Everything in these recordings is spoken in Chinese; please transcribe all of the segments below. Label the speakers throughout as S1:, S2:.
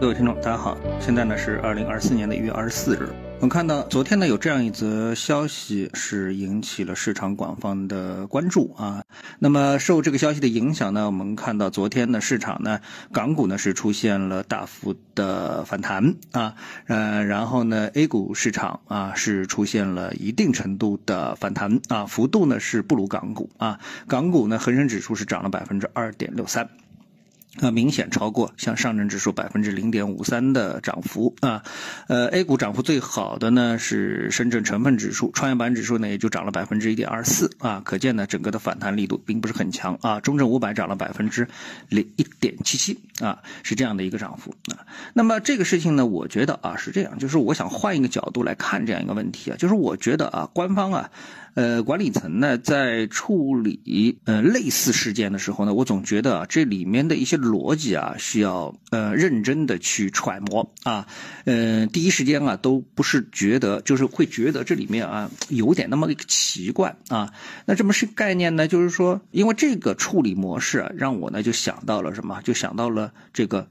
S1: 各位听众，大家好，现在呢是二零二四年的一月二十四日。我们看到昨天呢有这样一则消息，是引起了市场广泛的关注啊。那么受这个消息的影响呢，我们看到昨天呢市场呢港股呢是出现了大幅的反弹啊，呃，然后呢 A 股市场啊是出现了一定程度的反弹啊，幅度呢是不如港股啊。港股呢恒生指数是涨了百分之二点六三。啊，明显超过像上证指数百分之零点五三的涨幅啊，呃，A 股涨幅最好的呢是深圳成分指数，创业板指数呢也就涨了百分之一点二四啊，可见呢整个的反弹力度并不是很强啊。中证五百涨了百分之零一点七七啊，是这样的一个涨幅啊。那么这个事情呢，我觉得啊是这样，就是我想换一个角度来看这样一个问题啊，就是我觉得啊，官方啊。呃，管理层呢在处理呃类似事件的时候呢，我总觉得啊这里面的一些逻辑啊需要呃认真的去揣摩啊，呃第一时间啊都不是觉得就是会觉得这里面啊有点那么一个奇怪啊，那这么是概念呢？就是说，因为这个处理模式啊，让我呢就想到了什么？就想到了这个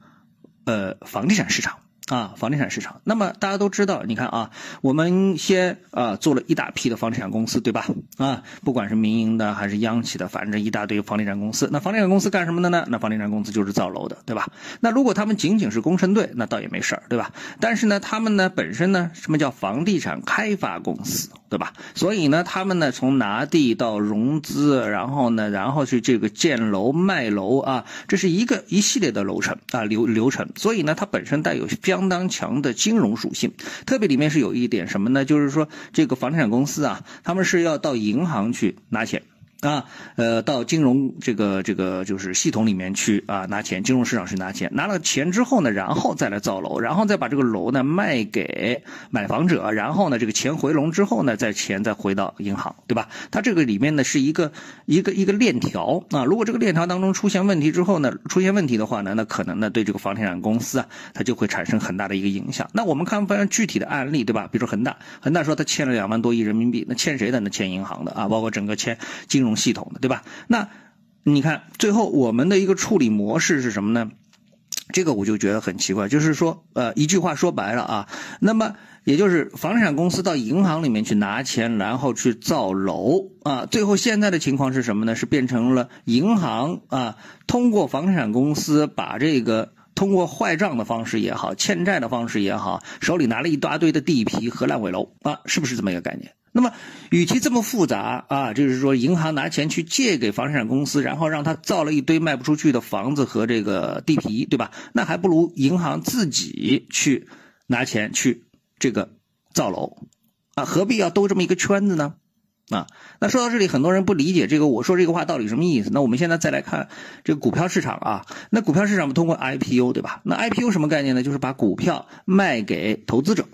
S1: 呃房地产市场。啊，房地产市场。那么大家都知道，你看啊，我们先啊做了一大批的房地产公司，对吧？啊，不管是民营的还是央企的，反正一大堆房地产公司。那房地产公司干什么的呢？那房地产公司就是造楼的，对吧？那如果他们仅仅是工程队，那倒也没事儿，对吧？但是呢，他们呢本身呢，什么叫房地产开发公司，对吧？所以呢，他们呢从拿地到融资，然后呢，然后去这个建楼卖楼啊，这是一个一系列的流程啊流流程。所以呢，它本身带有相当强的金融属性，特别里面是有一点什么呢？就是说，这个房地产公司啊，他们是要到银行去拿钱。啊，呃，到金融这个这个就是系统里面去啊拿钱，金融市场去拿钱，拿了钱之后呢，然后再来造楼，然后再把这个楼呢卖给买房者，然后呢这个钱回笼之后呢，再钱再回到银行，对吧？它这个里面呢是一个一个一个链条啊。如果这个链条当中出现问题之后呢，出现问题的话呢，那可能呢对这个房地产公司啊，它就会产生很大的一个影响。那我们看非常具体的案例，对吧？比如说恒大，恒大说他欠了两万多亿人民币，那欠谁的？那欠银行的啊，包括整个欠金融。系统的对吧？那你看最后我们的一个处理模式是什么呢？这个我就觉得很奇怪，就是说，呃，一句话说白了啊，那么也就是房地产公司到银行里面去拿钱，然后去造楼啊，最后现在的情况是什么呢？是变成了银行啊，通过房地产公司把这个通过坏账的方式也好，欠债的方式也好，手里拿了一大堆的地皮和烂尾楼啊，是不是这么一个概念？那么，与其这么复杂啊，就是说银行拿钱去借给房地产公司，然后让他造了一堆卖不出去的房子和这个地皮，对吧？那还不如银行自己去拿钱去这个造楼，啊，何必要兜这么一个圈子呢？啊，那说到这里，很多人不理解这个我说这个话到底什么意思。那我们现在再来看这个股票市场啊，那股票市场我们通过 IPO 对吧？那 IPO 什么概念呢？就是把股票卖给投资者，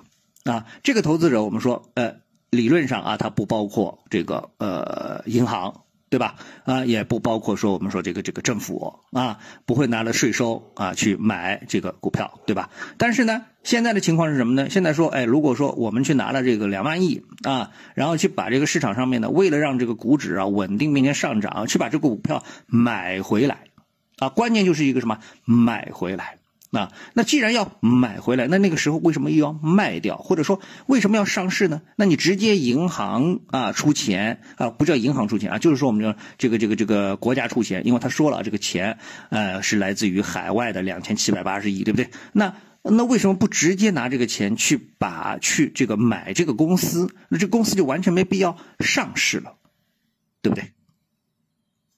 S1: 啊，这个投资者我们说，呃。理论上啊，它不包括这个呃银行，对吧？啊，也不包括说我们说这个这个政府啊，不会拿了税收啊去买这个股票，对吧？但是呢，现在的情况是什么呢？现在说，哎，如果说我们去拿了这个两万亿啊，然后去把这个市场上面呢，为了让这个股指啊稳定并且上涨，去把这个股票买回来啊，关键就是一个什么买回来。那那既然要买回来，那那个时候为什么又要卖掉？或者说为什么要上市呢？那你直接银行啊出钱啊，不叫银行出钱啊，就是说我们说这个这个这个国家出钱，因为他说了这个钱呃是来自于海外的两千七百八十亿，对不对？那那为什么不直接拿这个钱去把去这个买这个公司？那这公司就完全没必要上市了，对不对？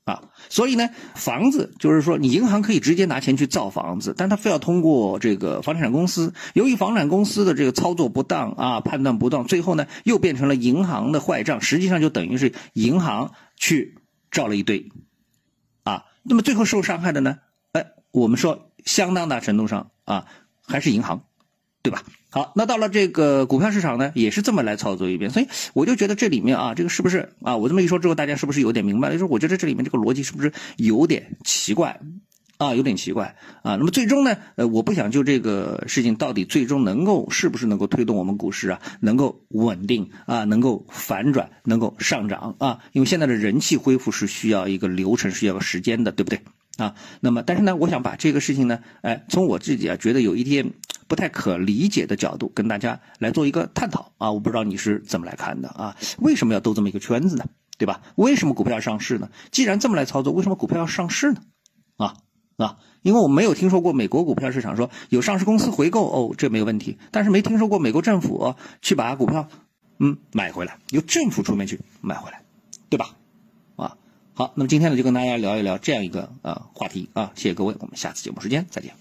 S1: 啊，所以呢，房子就是说，你银行可以直接拿钱去造房子，但他非要通过这个房产公司。由于房产公司的这个操作不当啊，判断不当，最后呢又变成了银行的坏账，实际上就等于是银行去造了一堆，啊，那么最后受伤害的呢，哎，我们说相当大程度上啊，还是银行。对吧？好，那到了这个股票市场呢，也是这么来操作一遍，所以我就觉得这里面啊，这个是不是啊？我这么一说之后，大家是不是有点明白了？就是我觉得这里面这个逻辑是不是有点奇怪啊？有点奇怪啊？那么最终呢，呃，我不想就这个事情到底最终能够是不是能够推动我们股市啊，能够稳定啊，能够反转，能够上涨啊？因为现在的人气恢复是需要一个流程，需要个时间的，对不对？啊。那么，但是呢，我想把这个事情呢，哎，从我自己啊觉得有一点不太可理解的角度，跟大家来做一个探讨啊。我不知道你是怎么来看的啊？为什么要兜这么一个圈子呢？对吧？为什么股票要上市呢？既然这么来操作，为什么股票要上市呢？啊啊！因为我没有听说过美国股票市场说有上市公司回购哦，这没有问题。但是没听说过美国政府去把股票嗯买回来，由政府出面去买回来，对吧？啊，好，那么今天呢就跟大家聊一聊这样一个呃话题啊，谢谢各位，我们下次节目时间再见。